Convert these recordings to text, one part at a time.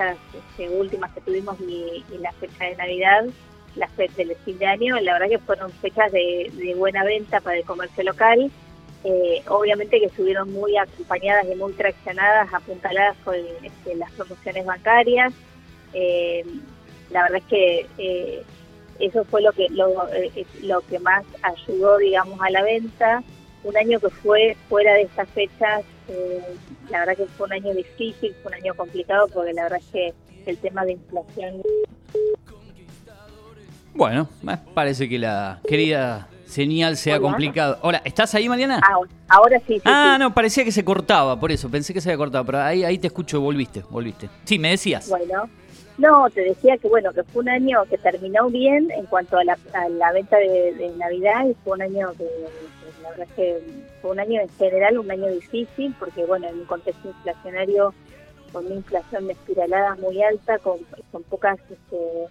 fechas este, últimas que tuvimos y, la fecha de Navidad, las fechas del fin de año, la verdad que fueron fechas de, buena venta para el comercio local. Eh, obviamente que estuvieron muy acompañadas y muy traccionadas, apuntaladas con este, las promociones bancarias. Eh, la verdad es que eso fue lo que lo, lo que más ayudó, digamos, a la venta un año que fue fuera de estas fechas, eh, la verdad que fue un año difícil, fue un año complicado porque la verdad es que el tema de inflación... Bueno, parece que la querida señal se ha complicado. Hola, ¿estás ahí, Mariana? Ah, ahora sí. ah, no, parecía que se cortaba, por eso, pensé que se había cortado, pero ahí, ahí te escucho, volviste, volviste. Sí, me decías. Bueno, no, te decía que bueno, que fue un año que terminó bien en cuanto a la, venta de, Navidad y fue un año que, la verdad es que fue un año en general, un año difícil, porque bueno, en un contexto inflacionario con una inflación espiralada muy alta, con, con pocas, este,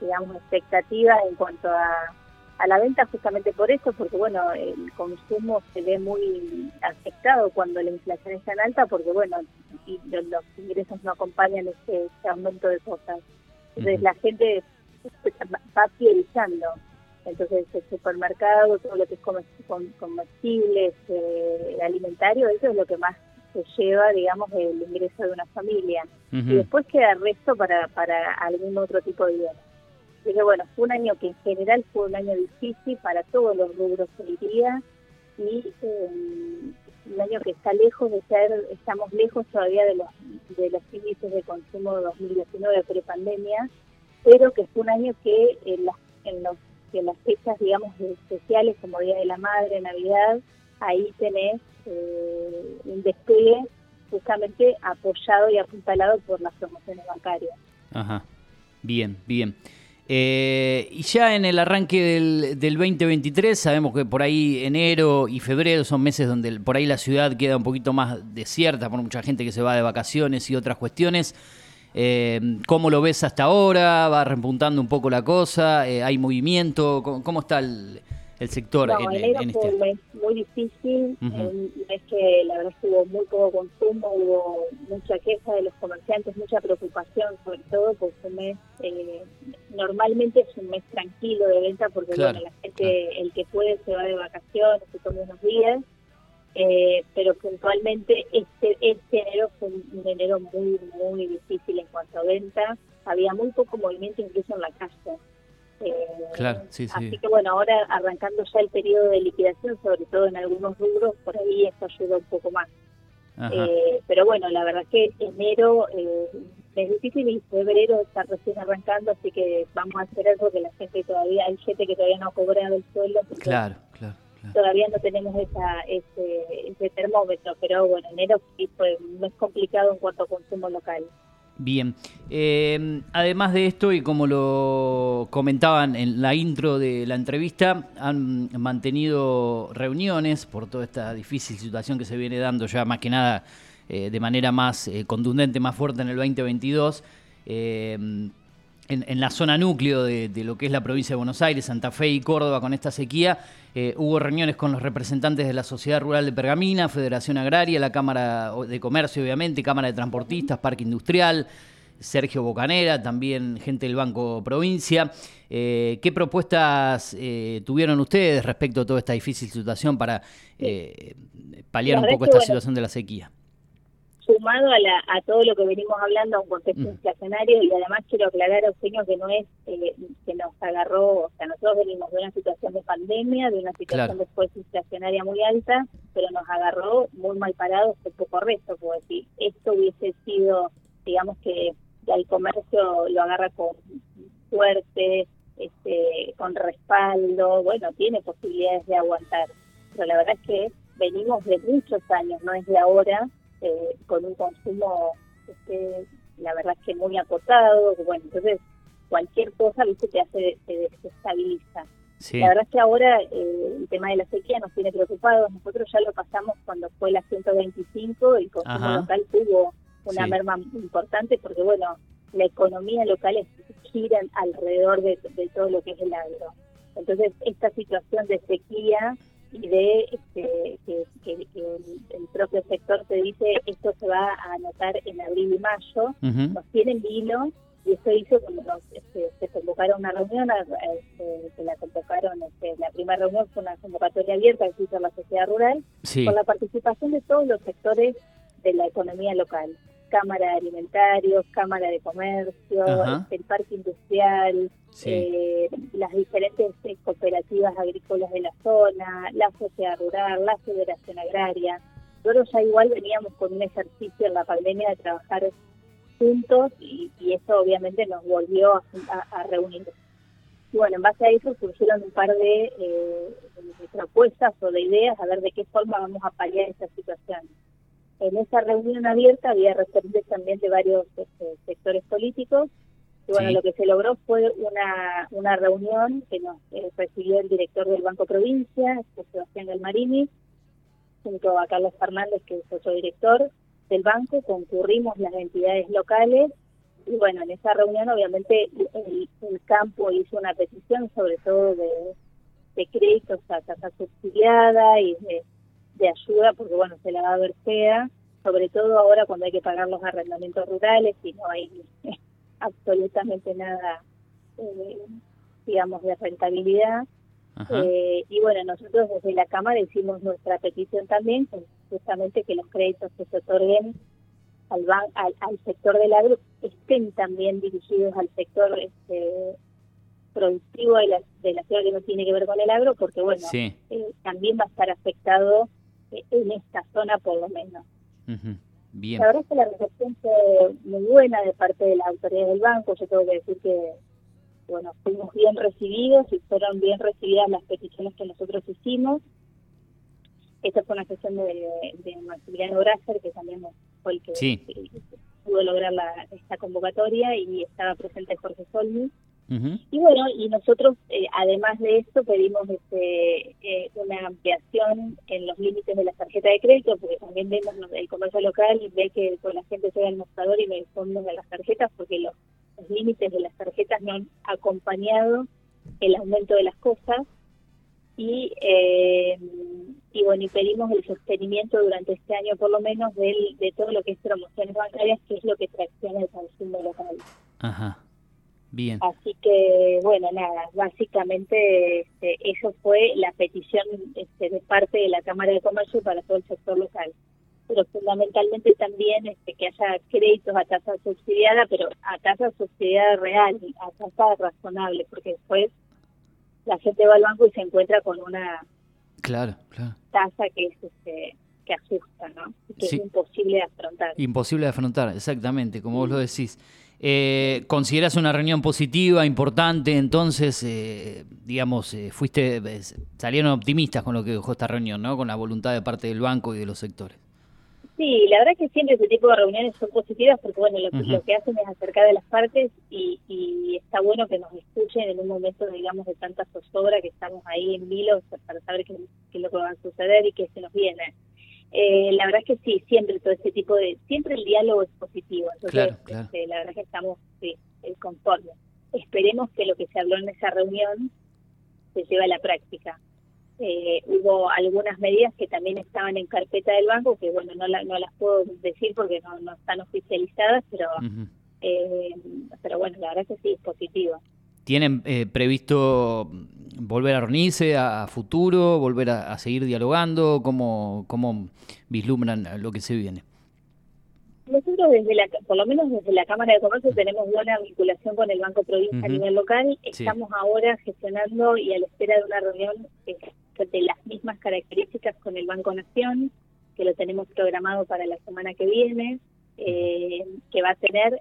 digamos, expectativas en cuanto a, a la venta justamente por eso, porque bueno, el consumo se ve muy afectado cuando la inflación es tan alta, porque bueno, y los, ingresos no acompañan ese, aumento de cosas. Entonces la gente va priorizando. Entonces el supermercado, todo lo que es comestibles, eh, alimentario, eso es lo que más se lleva, digamos, el ingreso de una familia. Y después queda el resto para, para algún otro tipo de bienes. Pero bueno, fue un año que en general fue un año difícil para todos los rubros día y eh, un año que está lejos de ser, estamos lejos todavía de los, de los índices de consumo de 2019 pre-pandemia, pero que fue un año que en las, en, los, en las fechas, digamos, especiales como Día de la Madre, Navidad, ahí tenés eh, un despegue justamente apoyado y apuntalado por las promociones bancarias. Ajá, bien, bien. Eh, y ya en el arranque del, del, 2023, sabemos que por ahí enero y febrero son meses donde por ahí la ciudad queda un poquito más desierta por mucha gente que se va de vacaciones y otras cuestiones. Eh, ¿Cómo lo ves hasta ahora? ¿Va repuntando un poco la cosa? Eh, ¿Hay movimiento? ¿Cómo, está el, el sector no, en, en este? Fue muy difícil, es que la verdad es que hubo muy poco consumo, hubo mucha queja de los comerciantes, mucha preocupación sobre todo porque un mes, eh, normalmente es un mes tranquilo de venta porque bueno, la gente, el que puede se va de vacaciones, se toma unos días, eh, pero puntualmente este, este enero fue un enero muy, muy difícil en cuanto a venta, había muy poco movimiento incluso en la casa. Claro, sí, sí. Así que bueno, ahora arrancando ya el periodo de liquidación, sobre todo en algunos rubros, por ahí esto ayuda un poco más. Eh, pero bueno, la verdad que enero eh, es difícil y febrero está recién arrancando, así que vamos a esperar porque la gente todavía, hay gente que todavía no ha cobrado el sueldo. Claro, claro. Todavía no tenemos esa, ese, ese termómetro, pero bueno, enero sí fue más complicado en cuanto a consumo local. Bien, eh, además de esto, y como lo comentaban en la intro de la entrevista, han mantenido reuniones por toda esta difícil situación que se viene dando ya más que nada eh, de manera más eh, contundente, más fuerte en el 2022 en, la zona núcleo de, lo que es la provincia de Buenos Aires, Santa Fe y Córdoba con esta sequía. Eh, hubo reuniones con los representantes de la Sociedad Rural de Pergamina, Federación Agraria, la Cámara de Comercio, obviamente, Cámara de Transportistas, Parque Industrial, Sergio Bocanera, también gente del Banco Provincia. Eh, ¿Qué propuestas eh, tuvieron ustedes respecto a toda esta difícil situación para paliar un poco esta situación de la sequía? Sumado a, la, a todo lo que venimos hablando a un contexto mm. inflacionario y además quiero aclarar a Eugenio que no es eh, que nos agarró, o sea, nosotros venimos de una situación de pandemia, de una situación después inflacionaria muy alta, pero nos agarró muy mal parados un poco resto, porque si esto hubiese sido, digamos que el comercio lo agarra con fuerte, este, con respaldo, bueno, tiene posibilidades de aguantar, pero la verdad es que venimos de muchos años, no es de ahora, eh, con un consumo, este, la verdad es que muy acotado, bueno, entonces cualquier cosa, viste, te hace, te desestabiliza. La verdad es que ahora eh, el tema de la sequía nos tiene preocupados. Nosotros ya lo pasamos cuando fue la 125, el consumo local tuvo una merma importante porque, bueno, la economía local gira alrededor de, todo lo que es el agro. Entonces, esta situación de sequía y de este, que, el, propio sector te dice esto se va a anotar en abril y mayo, nos tienen hilo y eso hizo cuando nos, este, se convocaron una reunión, este, se la convocaron, este, la primera reunión fue una convocatoria abierta que hizo la sociedad rural, con la participación de todos los sectores de la economía local. Cámara de Alimentarios, Cámara de Comercio, el Parque Industrial, eh, las diferentes eh, cooperativas agrícolas de la zona, la sociedad rural, la Federación Agraria. Nosotros ya igual veníamos con un ejercicio en la pandemia de trabajar juntos y, eso obviamente nos volvió a, reunir. Y bueno, en base a eso surgieron un par de, eh, de propuestas o de ideas a ver de qué forma vamos a paliar esta situación. En esa reunión abierta había representantes también de varios este, sectores políticos. Y bueno, lo que se logró fue una, una reunión que nos eh, recibió el director del Banco Provincia, Sebastián Galmarini, junto a Carlos Fernández, que es otro director del banco, concurrimos las entidades locales y bueno, en esa reunión obviamente el, campo hizo una petición sobre todo de, de créditos a tasa subsidiada y de de ayuda, porque bueno, se la va a ver fea, sobre todo ahora cuando hay que pagar los arrendamientos rurales y no hay absolutamente nada, eh, digamos, de rentabilidad. Eh, y bueno, nosotros desde la Cámara hicimos nuestra petición también, justamente que los créditos que se otorguen al, al, sector del agro estén también dirigidos al sector este, productivo de la, de la ciudad que no tiene que ver con el agro, porque bueno, eh, también va a estar afectado en esta zona por lo menos. Bien. La verdad es que la recepción fue muy buena de parte de la autoridad del banco. Yo tengo que decir que, bueno, fuimos bien recibidos y fueron bien recibidas las peticiones que nosotros hicimos. Esta fue una sesión de, de Maximiliano Grasser, que también fue el que, pudo lograr la, esta convocatoria, y estaba presente Jorge Solmi. Y bueno, y nosotros, eh, además de esto, pedimos este, eh, una ampliación en los límites de la tarjeta de crédito, porque también vemos el comercio local y ve que con la gente llega al mostrador y me responden a las tarjetas, porque los, límites de las tarjetas no han acompañado el aumento de las cosas. Y, eh, y bueno, y pedimos el sostenimiento durante este año por lo menos del, de todo lo que es promociones bancarias, que es lo que tracciona el consumo local. Ajá. Bien. Así que, bueno, nada, básicamente este, eso fue la petición este, de parte de la Cámara de Comercio para todo el sector local. Pero fundamentalmente también este, que haya créditos a tasa subsidiada, pero a tasa subsidiada real, a tasa razonable, porque después la gente va al banco y se encuentra con una claro, claro. tasa que es este, que asusta, ¿no? Que es imposible de afrontar. Imposible de afrontar, exactamente, como vos lo decís. Eh, ¿Consideras una reunión positiva, importante? Entonces, eh, digamos, eh, fuiste, salieron optimistas con lo que dejó esta reunión, ¿no? Con la voluntad de parte del banco y de los sectores. Sí, la verdad que siempre ese tipo de reuniones son positivas porque, bueno, lo, que hacen es acercar de las partes y, está bueno que nos escuchen en un momento, digamos, de tanta zozobra que estamos ahí en vilo para saber qué, qué es lo que va a suceder y qué se nos viene. Eh, la verdad es que sí, siempre todo este tipo de, siempre el diálogo es positivo, entonces este, la verdad es que estamos sí, conformes. Esperemos que lo que se habló en esa reunión se lleve a la práctica. Eh, hubo algunas medidas que también estaban en carpeta del banco, que bueno, no, no las puedo decir porque no, no están oficializadas, pero, eh, pero bueno, la verdad es que sí, es positivo. ¿Tienen eh, previsto volver a reunirse a, futuro, volver a, seguir dialogando? ¿Cómo, ¿Cómo vislumbran lo que se viene? Nosotros, desde la, por lo menos desde la Cámara de Comercio, tenemos buena vinculación con el Banco Provincia a nivel local. Estamos ahora gestionando y a la espera de una reunión de las mismas características con el Banco Nación, que lo tenemos programado para la semana que viene, eh, que va a tener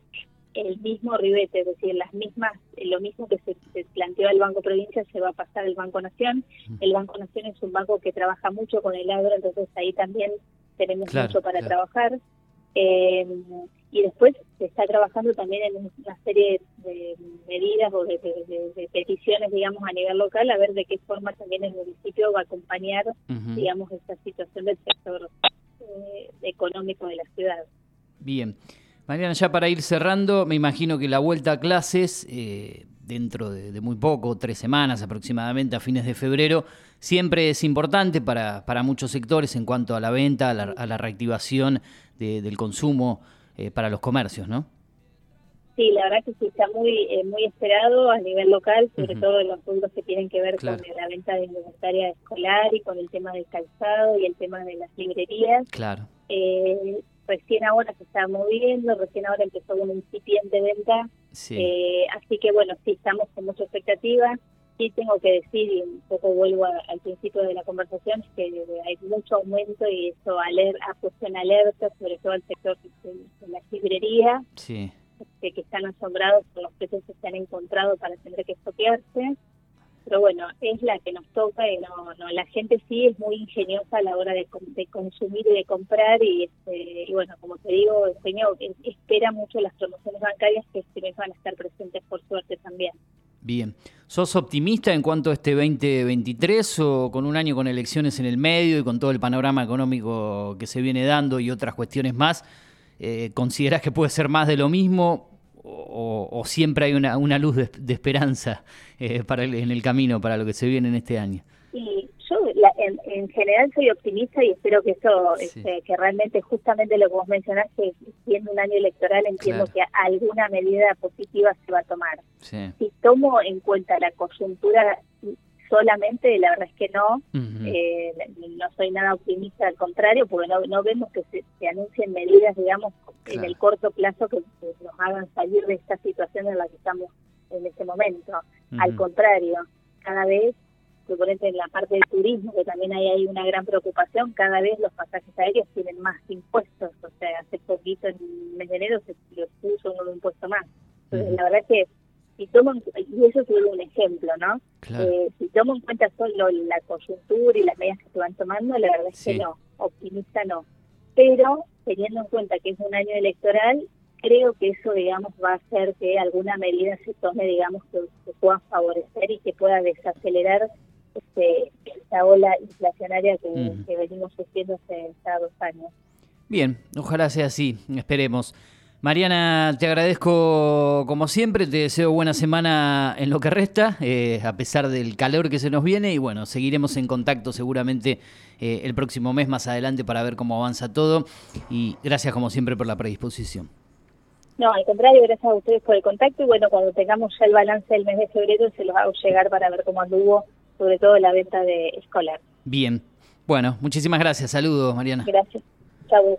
el mismo ribete, es decir, las mismas, lo mismo que se, planteó el Banco Provincia se va a pasar al Banco Nación. El Banco Nación es un banco que trabaja mucho con el agro, entonces ahí también tenemos mucho para trabajar. Eh, y después se está trabajando también en una serie de medidas o de, peticiones, digamos, a nivel local, a ver de qué forma también el municipio va a acompañar, digamos, esta situación del sector eh, económico de la ciudad. Bien. Mariana, ya para ir cerrando, me imagino que la vuelta a clases, eh, dentro de, muy poco, tres semanas aproximadamente, a fines de febrero, siempre es importante para, para muchos sectores en cuanto a la venta, a la, reactivación del consumo eh, para los comercios, ¿no? Sí, la verdad que sí está muy eh, muy esperado a nivel local, sobre todo en los puntos que tienen que ver con la venta de indumentaria escolar y con el tema del calzado y el tema de las librerías. Claro. Eh, recién ahora se está moviendo, recién ahora empezó una incipiente venta, eh, así que bueno, sí estamos con mucha expectativa. Sí tengo que decir, y un poco vuelvo al principio de la conversación, que hay mucho aumento y eso ha puesto en alerta sobre todo el sector de, de la librería. Sí que, están asombrados por los precios que se han encontrado para tener que expropiarse. Pero bueno, es la que nos toca y no, no la gente sí es muy ingeniosa a la hora de, consumir y de comprar y, este, y bueno, como te digo, el señor espera mucho las promociones bancarias que este van a estar presentes por suerte también. Bien. ¿Sos optimista en cuanto a este 2023 o con un año con elecciones en el medio y con todo el panorama económico que se viene dando y otras cuestiones más? eh, ¿considerás que puede ser más de lo mismo o, siempre hay una, una luz de, esperanza eh, para en el camino para lo que se viene en este año? Sí, yo en, general soy optimista y espero que eso, este, que realmente justamente lo que vos mencionaste, siendo un año electoral, entiendo que alguna medida positiva se va a tomar. Si tomo en cuenta la coyuntura solamente, la verdad es que no, eh, no soy nada optimista, al contrario, porque no, no vemos que se, anuncien medidas, digamos, en el corto plazo que, nos hagan salir de esta situación en la que estamos en este momento. Al contrario, cada vez, suponete en la parte del turismo, que también hay, hay una gran preocupación, cada vez los pasajes aéreos tienen más impuestos, o sea, hace poquito en mes de enero se les puso un impuesto más. Entonces, la verdad es que si tomo, y eso es un ejemplo, ¿no? Eh, si tomo en cuenta solo la coyuntura y las medidas que se van tomando, la verdad es que no, optimista no. Pero teniendo en cuenta que es un año electoral, creo que eso, digamos, va a hacer que alguna medida se tome, digamos, que, pueda favorecer y que pueda desacelerar este, esta ola inflacionaria que, que venimos sufriendo hace dos años. Bien, ojalá sea así, esperemos. Mariana, te agradezco como siempre, te deseo buena semana en lo que resta, eh, a pesar del calor que se nos viene y bueno, seguiremos en contacto seguramente eh, el próximo mes más adelante para ver cómo avanza todo y gracias como siempre por la predisposición. No, al contrario, gracias a ustedes por el contacto y bueno, cuando tengamos ya el balance del mes de febrero se los hago llegar para ver cómo anduvo, sobre todo la venta de escolar. Bien, bueno, muchísimas gracias, saludos Mariana. Gracias, chau.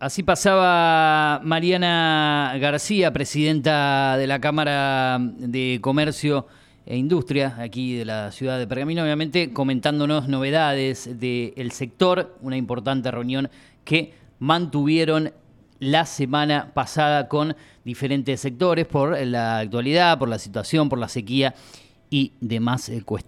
Así pasaba Mariana García, presidenta de la Cámara de Comercio e Industria aquí de la ciudad de Pergamino, obviamente comentándonos novedades del sector, una importante reunión que mantuvieron la semana pasada con diferentes sectores por la actualidad, por la situación, por la sequía y demás cuestiones.